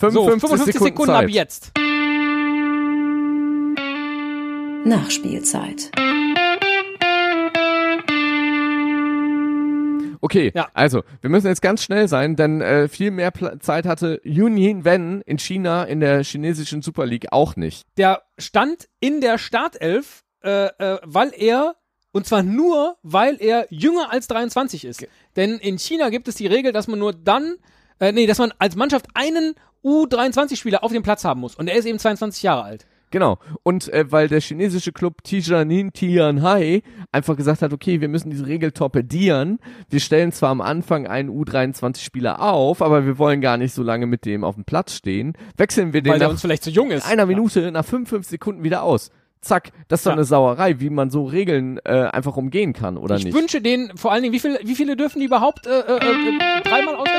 55, So, 55 Sekunden, Sekunden ab jetzt. Nachspielzeit. Okay, Ja. also wir müssen jetzt ganz schnell sein, denn äh, viel mehr Pla Zeit hatte Yunyin Wen in China in der chinesischen Super League auch nicht. Der stand in der Startelf, äh, äh, weil er, und zwar nur, weil er jünger als 23 ist. Denn in China gibt es die Regel, dass man nur dann, äh, nee, dass man als Mannschaft einen U23-Spieler auf dem Platz haben muss. Und er ist eben 22 Jahre alt. Genau. Und äh, weil der chinesische Club Tijanin Tianhai einfach gesagt hat, okay, wir müssen diese Regel torpedieren. Wir stellen zwar am Anfang einen U23-Spieler auf, aber wir wollen gar nicht so lange mit dem auf dem Platz stehen. Wechseln wir den Weil nach uns vielleicht zu jung ist. einer Minute, nach 55 Sekunden wieder aus. Zack, das ist doch Ja. eine Sauerei, wie man so Regeln äh, einfach umgehen kann, oder ich nicht? wünsche denen vor allen Dingen, wie, viel, wie viele dürfen die überhaupt äh, äh, äh, dreimal auswechseln?